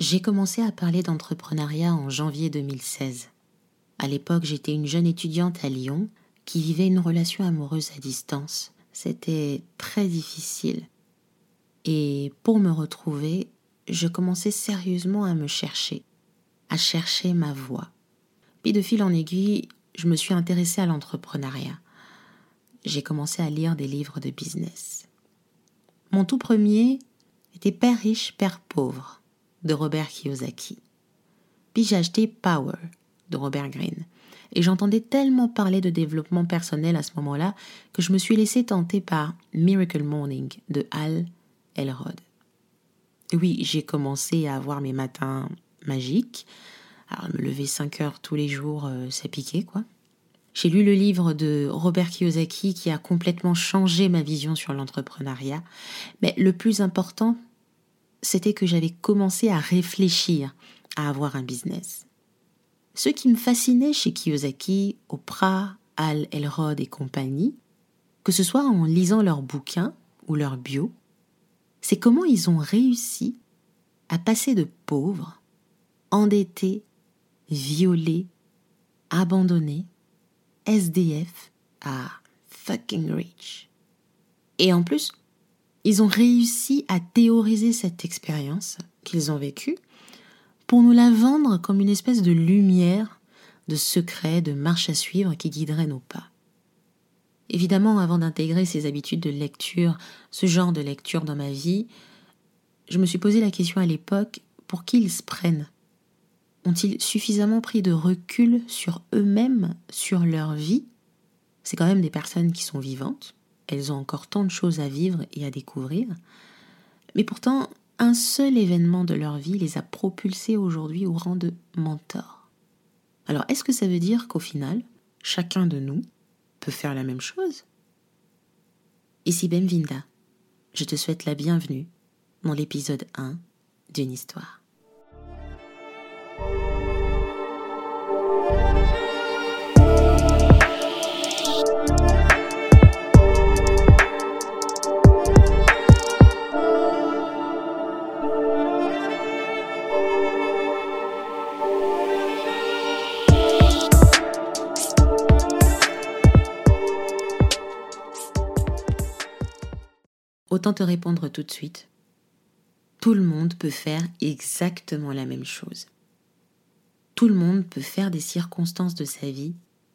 J'ai commencé à parler d'entrepreneuriat en janvier 2016. À l'époque, j'étais une jeune étudiante à Lyon qui vivait une relation amoureuse à distance. C'était très difficile. Et pour me retrouver, je commençais sérieusement à me chercher, à chercher ma voie. Puis de fil en aiguille, je me suis intéressée à l'entrepreneuriat. J'ai commencé à lire des livres de business. Mon tout premier était Père riche, Père pauvre de Robert Kiyosaki. Puis j'ai acheté Power de Robert Greene. Et j'entendais tellement parler de développement personnel à ce moment-là que je me suis laissé tenter par Miracle Morning de Al Elrod. Oui, j'ai commencé à avoir mes matins magiques. Alors, me lever 5 heures tous les jours, euh, ça piquait, quoi. J'ai lu le livre de Robert Kiyosaki qui a complètement changé ma vision sur l'entrepreneuriat. Mais le plus important, c'était que j'avais commencé à réfléchir à avoir un business. Ce qui me fascinait chez Kiyosaki, Oprah, Al Elrod et compagnie, que ce soit en lisant leurs bouquins ou leurs bio, c'est comment ils ont réussi à passer de pauvres, endettés, violés, abandonnés, SDF à fucking rich. Et en plus, ils ont réussi à théoriser cette expérience qu'ils ont vécue pour nous la vendre comme une espèce de lumière, de secret, de marche à suivre qui guiderait nos pas. Évidemment, avant d'intégrer ces habitudes de lecture, ce genre de lecture dans ma vie, je me suis posé la question à l'époque pour qui ils se prennent? Ont-ils suffisamment pris de recul sur eux-mêmes, sur leur vie? C'est quand même des personnes qui sont vivantes, elles ont encore tant de choses à vivre et à découvrir. Mais pourtant, un seul événement de leur vie les a propulsés aujourd'hui au rang de mentors. Alors, est-ce que ça veut dire qu'au final, chacun de nous peut faire la même chose? Ici Benvinda, je te souhaite la bienvenue dans l'épisode 1 d'une histoire. Autant te répondre tout de suite. Tout le monde peut faire exactement la même chose. Tout le monde peut faire des circonstances de sa vie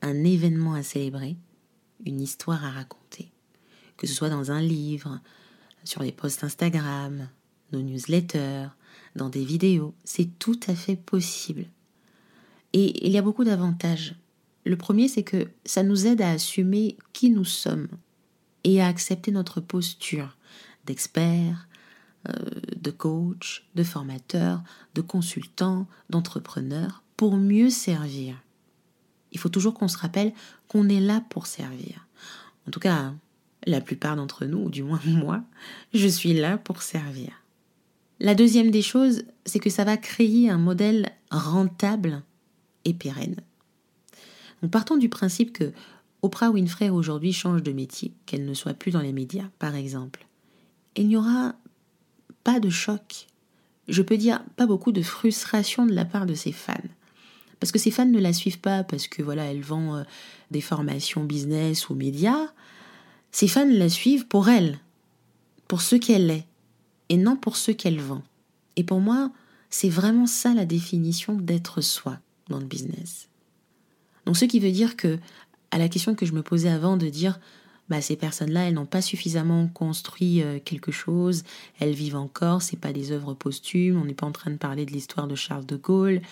un événement à célébrer, une histoire à raconter. Que ce soit dans un livre, sur les posts Instagram, nos newsletters, dans des vidéos, c'est tout à fait possible. Et il y a beaucoup d'avantages. Le premier, c'est que ça nous aide à assumer qui nous sommes et à accepter notre posture d'expert, euh, de coach, de formateur, de consultant, d'entrepreneur, pour mieux servir. Il faut toujours qu'on se rappelle qu'on est là pour servir. En tout cas, la plupart d'entre nous, ou du moins moi, je suis là pour servir. La deuxième des choses, c'est que ça va créer un modèle rentable et pérenne. Donc partons du principe que Oprah Winfrey aujourd'hui change de métier, qu'elle ne soit plus dans les médias, par exemple. Il n'y aura pas de choc. Je peux dire pas beaucoup de frustration de la part de ses fans. Parce que ses fans ne la suivent pas parce que voilà, elle vend euh, des formations business ou médias. Ses fans la suivent pour elle, pour ce qu'elle est, et non pour ce qu'elle vend. Et pour moi, c'est vraiment ça la définition d'être soi dans le business. Donc ce qui veut dire que à la question que je me posais avant de dire bah, ces personnes-là, elles n'ont pas suffisamment construit euh, quelque chose, elles vivent encore, c'est pas des œuvres posthumes, on n'est pas en train de parler de l'histoire de Charles de Gaulle.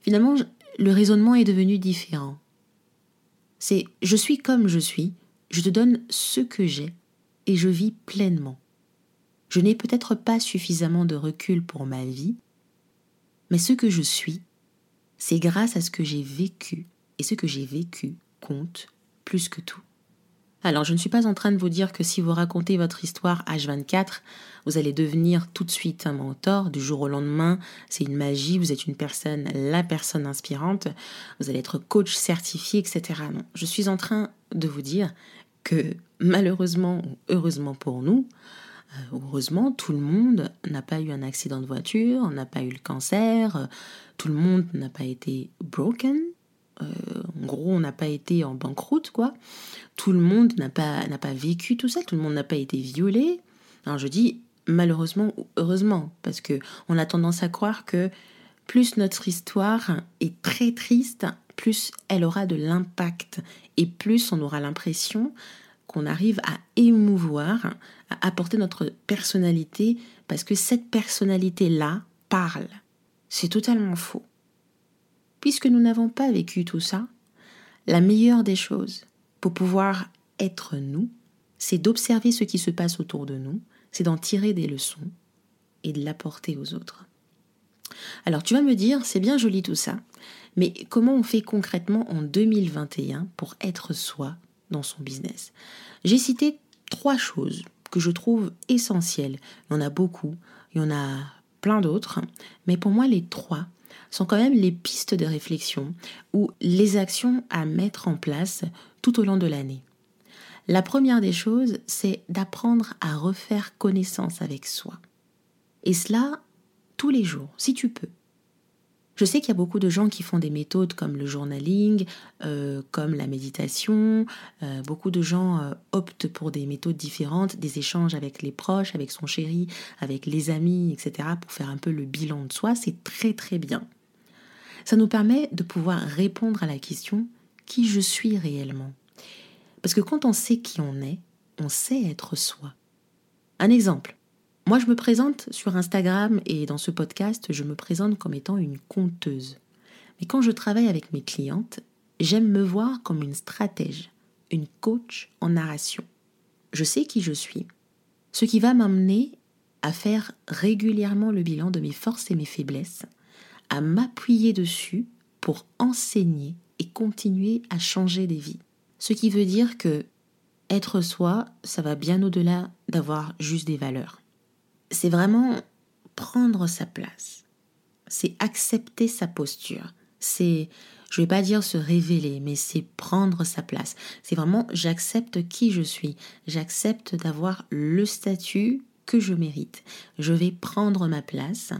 Finalement, le raisonnement est devenu différent. C'est je suis comme je suis, je te donne ce que j'ai et je vis pleinement. Je n'ai peut-être pas suffisamment de recul pour ma vie, mais ce que je suis, c'est grâce à ce que j'ai vécu, et ce que j'ai vécu compte plus que tout. Alors, je ne suis pas en train de vous dire que si vous racontez votre histoire H24, vous allez devenir tout de suite un mentor du jour au lendemain. C'est une magie, vous êtes une personne, la personne inspirante, vous allez être coach certifié, etc. Non, je suis en train de vous dire que malheureusement ou heureusement pour nous, Euh, heureusement, tout le monde n'a pas eu un accident de voiture, n'a pas eu le cancer, euh, tout le monde n'a pas été broken. Euh, en gros, on n'a pas été en banqueroute, quoi. Tout le monde n'a pas, n'a pas vécu tout ça, tout le monde n'a pas été violé. Alors je dis malheureusement ou heureusement, parce que on a tendance à croire que plus notre histoire est très triste, plus elle aura de l'impact et plus on aura l'impression qu'on arrive à émouvoir, à apporter notre personnalité, parce que cette personnalité-là parle. C'est totalement faux. Puisque nous n'avons pas vécu tout ça, la meilleure des choses pour pouvoir être nous, c'est d'observer ce qui se passe autour de nous, c'est d'en tirer des leçons et de l'apporter aux autres. Alors tu vas me dire, c'est bien joli tout ça, mais comment on fait concrètement en 2021 pour être soi dans son business? J'ai cité trois choses que je trouve essentielles. Il y en a beaucoup, il y en a plein d'autres, mais pour moi les trois sont quand même les pistes de réflexion ou les actions à mettre en place tout au long de l'année. La première des choses, c'est d'apprendre à refaire connaissance avec soi. Et cela tous les jours, si tu peux. Je sais qu'il y a beaucoup de gens qui font des méthodes comme le journaling, euh, comme la méditation. Euh, beaucoup de gens euh, optent pour des méthodes différentes, des échanges avec les proches, avec son chéri, avec les amis, etc., pour faire un peu le bilan de soi. C'est très très bien. Ça nous permet de pouvoir répondre à la question qui je suis réellement? Parce que quand on sait qui on est, on sait être soi. Un exemple. Moi, je me présente sur Instagram et dans ce podcast, je me présente comme étant une conteuse. Mais quand je travaille avec mes clientes, j'aime me voir comme une stratège, une coach en narration. Je sais qui je suis, ce qui va m'amener à faire régulièrement le bilan de mes forces et mes faiblesses, à m'appuyer dessus pour enseigner et continuer à changer des vies. Ce qui veut dire que être soi, ça va bien au-delà d'avoir juste des valeurs c'est vraiment prendre sa place. C'est accepter sa posture. C'est, je vais pas dire se révéler, mais c'est prendre sa place. C'est vraiment j'accepte qui je suis. J'accepte d'avoir le statut que je mérite. Je vais prendre ma place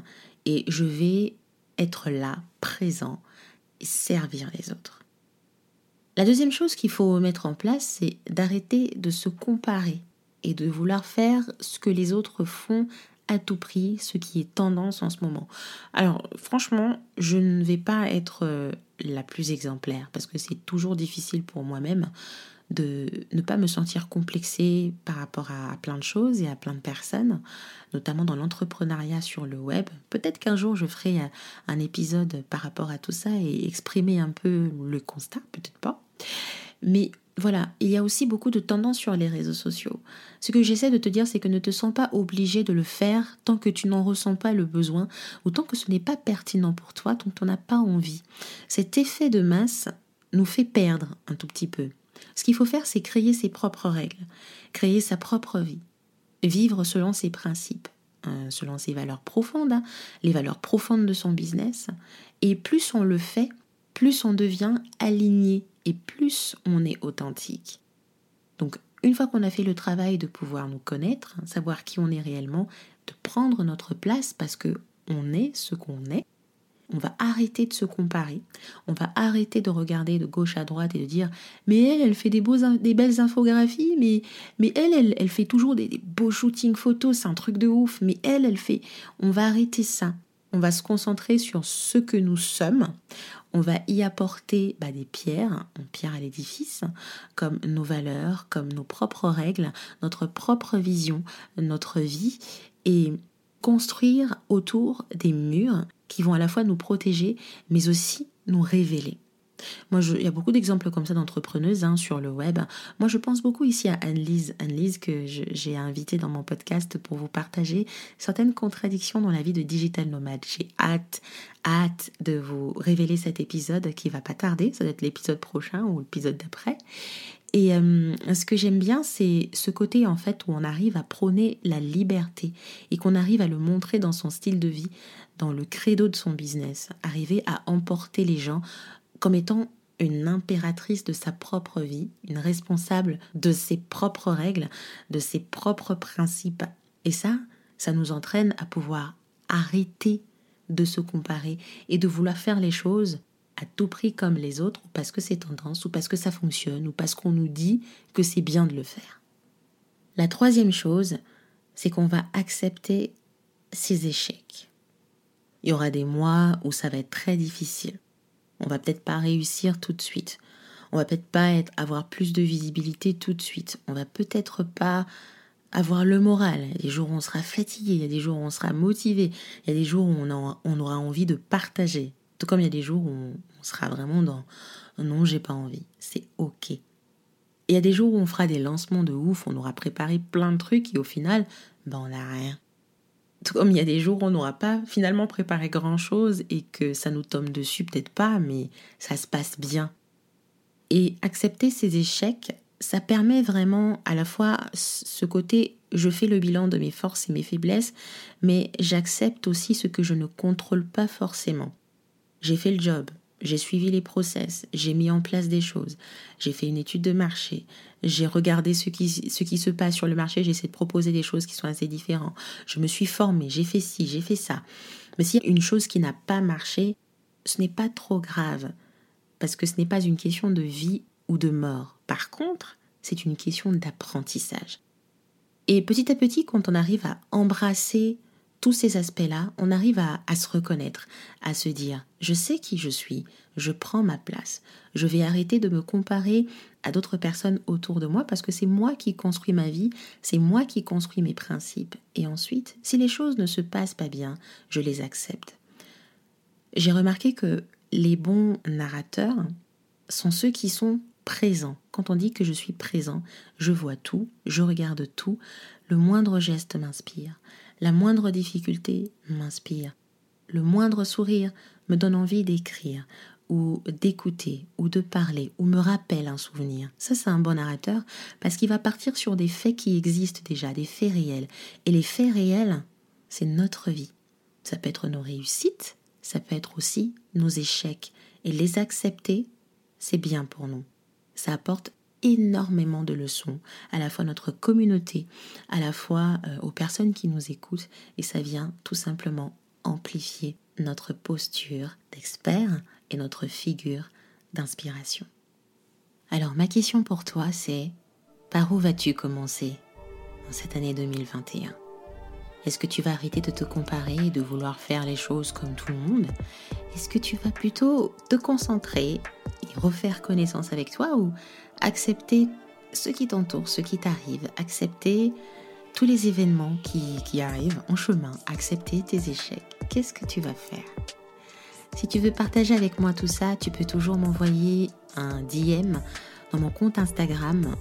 et je vais être là, présent et servir les autres. La deuxième chose qu'il faut mettre en place, c'est d'arrêter de se comparer et de vouloir faire ce que les autres font à tout prix, ce qui est tendance en ce moment. Alors franchement, je ne vais pas être euh, la plus exemplaire parce que c'est toujours difficile pour moi-même de ne pas me sentir complexée par rapport à, plein de choses et à plein de personnes, notamment dans l'entrepreneuriat sur le web. Peut-être qu'un jour je ferai un, un épisode par rapport à tout ça et exprimer un peu le constat, peut-être pas. Mais voilà, il y a aussi beaucoup de tendances sur les réseaux sociaux. Ce que j'essaie de te dire, c'est que ne te sens pas obligé de le faire tant que tu n'en ressens pas le besoin ou tant que ce n'est pas pertinent pour toi, tant que tu n'en as pas envie. Cet effet de masse nous fait perdre un tout petit peu. Ce qu'il faut faire, c'est créer ses propres règles, créer sa propre vie, vivre selon ses principes, hein, selon ses valeurs profondes, hein, les valeurs profondes de son business. Et plus on le fait, plus on devient aligné et plus on est authentique. Donc une fois qu'on a fait le travail de pouvoir nous connaître, savoir qui on est réellement, de prendre notre place parce que on est ce qu'on est, on va arrêter de se comparer, on va arrêter de regarder de gauche à droite et de dire mais elle, elle fait des, beaux, des belles infographies, mais, mais elle, elle, fait toujours des, des beaux shootings photos, c'est un truc de ouf, mais elle, elle fait... On va arrêter ça. On va se concentrer sur ce que nous sommes on va y apporter bah, des pierres, une pierre à l'édifice, comme nos valeurs, comme nos propres règles, notre propre vision, notre vie, et construire autour des murs qui vont à la fois nous protéger, mais aussi nous révéler. Moi, il y a beaucoup d'exemples comme ça d'entrepreneuses hein, sur le web. Moi, je pense beaucoup ici à Anne-Lise, Anne-Lise que j'ai invitée dans mon podcast pour vous partager certaines contradictions dans la vie de digital nomade. J'ai hâte, hâte de vous révéler cet épisode qui va pas tarder. Ça doit être l'épisode prochain ou l'épisode d'après. Et euh, ce que j'aime bien, c'est ce côté en fait où on arrive à prôner la liberté et qu'on arrive à le montrer dans son style de vie, dans le credo de son business, arriver à emporter les gens comme étant une impératrice de sa propre vie, une responsable de ses propres règles, de ses propres principes Et ça, ça nous entraîne à pouvoir arrêter de se comparer et de vouloir faire les choses à tout prix comme les autres, ou parce que c'est tendance, ou parce que ça fonctionne, ou parce qu'on nous dit que c'est bien de le faire. La troisième chose, c'est qu'on va accepter ses échecs. Il y aura des mois où ça va être très difficile. On va peut-être pas réussir tout de suite. On va peut-être pas être, avoir plus de visibilité tout de suite. On va peut-être pas avoir le moral. Il y a des jours où on sera fatigué, il y a des jours où on sera motivé, il y a des jours où on, aura envie de partager. Tout comme il y a des jours où on, sera vraiment dans non, j'ai pas envie. C'est ok. Et il y a des jours où on fera des lancements de ouf, on aura préparé plein de trucs et au final, ben on n'a rien. Comme il y a des jours où on n'aura pas finalement préparé grand chose et que ça nous tombe dessus, peut-être pas, mais ça se passe bien. Et accepter ces échecs, ça permet vraiment à la fois ce côté je fais le bilan de mes forces et mes faiblesses, mais j'accepte aussi ce que je ne contrôle pas forcément. J'ai fait le job, j'ai suivi les process, j'ai mis en place des choses, j'ai fait une étude de marché, j'ai regardé ce qui, ce qui se passe sur le marché, j'ai essayé de proposer des choses qui sont assez différentes, je me suis formée, j'ai fait ci, j'ai fait ça. Mais s'il y a une chose qui n'a pas marché, ce n'est pas trop grave, parce que ce n'est pas une question de vie ou de mort. Par contre, c'est une question d'apprentissage. Et petit à petit, quand on arrive à embrasser tous ces aspects-là, on arrive à, à, se reconnaître, à se dire, je sais qui je suis, je prends ma place, je vais arrêter de me comparer à d'autres personnes autour de moi parce que c'est moi qui construis ma vie, c'est moi qui construis mes principes. Et ensuite, si les choses ne se passent pas bien, je les accepte. J'ai remarqué que les bons narrateurs sont ceux qui sont présents. Quand on dit que je suis présent, je vois tout, je regarde tout, le moindre geste m'inspire, la moindre difficulté m'inspire, le moindre sourire me donne envie d'écrire ou d'écouter ou de parler ou me rappelle un souvenir. Ça, c'est un bon narrateur parce qu'il va partir sur des faits qui existent déjà, des faits réels. Et les faits réels, c'est notre vie. Ça peut être nos réussites, ça peut être aussi nos échecs. Et les accepter, c'est bien pour nous. Ça apporte énormément de leçons, à la fois notre communauté, à la fois euh, aux personnes qui nous écoutent, et ça vient tout simplement amplifier notre posture d'expert et notre figure d'inspiration. Alors ma question pour toi c'est, par où vas-tu commencer en cette année 2021 est-ce que tu vas arrêter de te comparer et de vouloir faire les choses comme tout le monde? Est-ce que tu vas plutôt te concentrer et refaire connaissance avec toi ou accepter ce qui t'entoure, ce qui t'arrive, accepter tous les événements qui, qui arrivent en chemin, accepter tes échecs Qu'est-ce que tu vas faire? Si tu veux partager avec moi tout ça, tu peux toujours m'envoyer un DM dans mon compte Instagram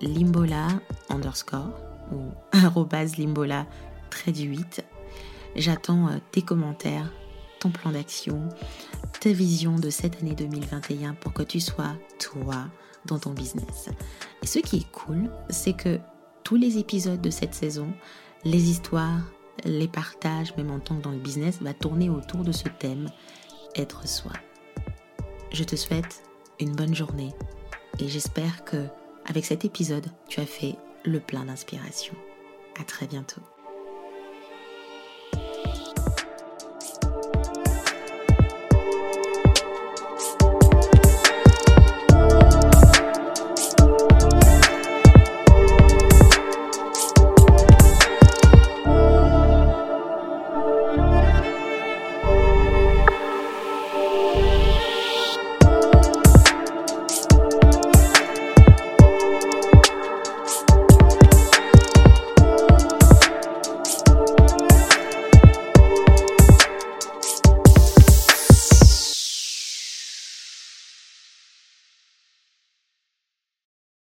limbola underscore ou limbola trait du 8. J'attends euh, tes commentaires, ton plan d'action, ta vision de cette année 2021 pour que tu sois toi dans ton business. Et ce qui est cool, c'est que tous les épisodes de cette saison, les histoires, les partages, même en tant que dans le business, va tourner autour de ce thème, être soi. Je te souhaite une bonne journée et j'espère que avec cet épisode, tu as fait le plein d'inspiration. À très bientôt.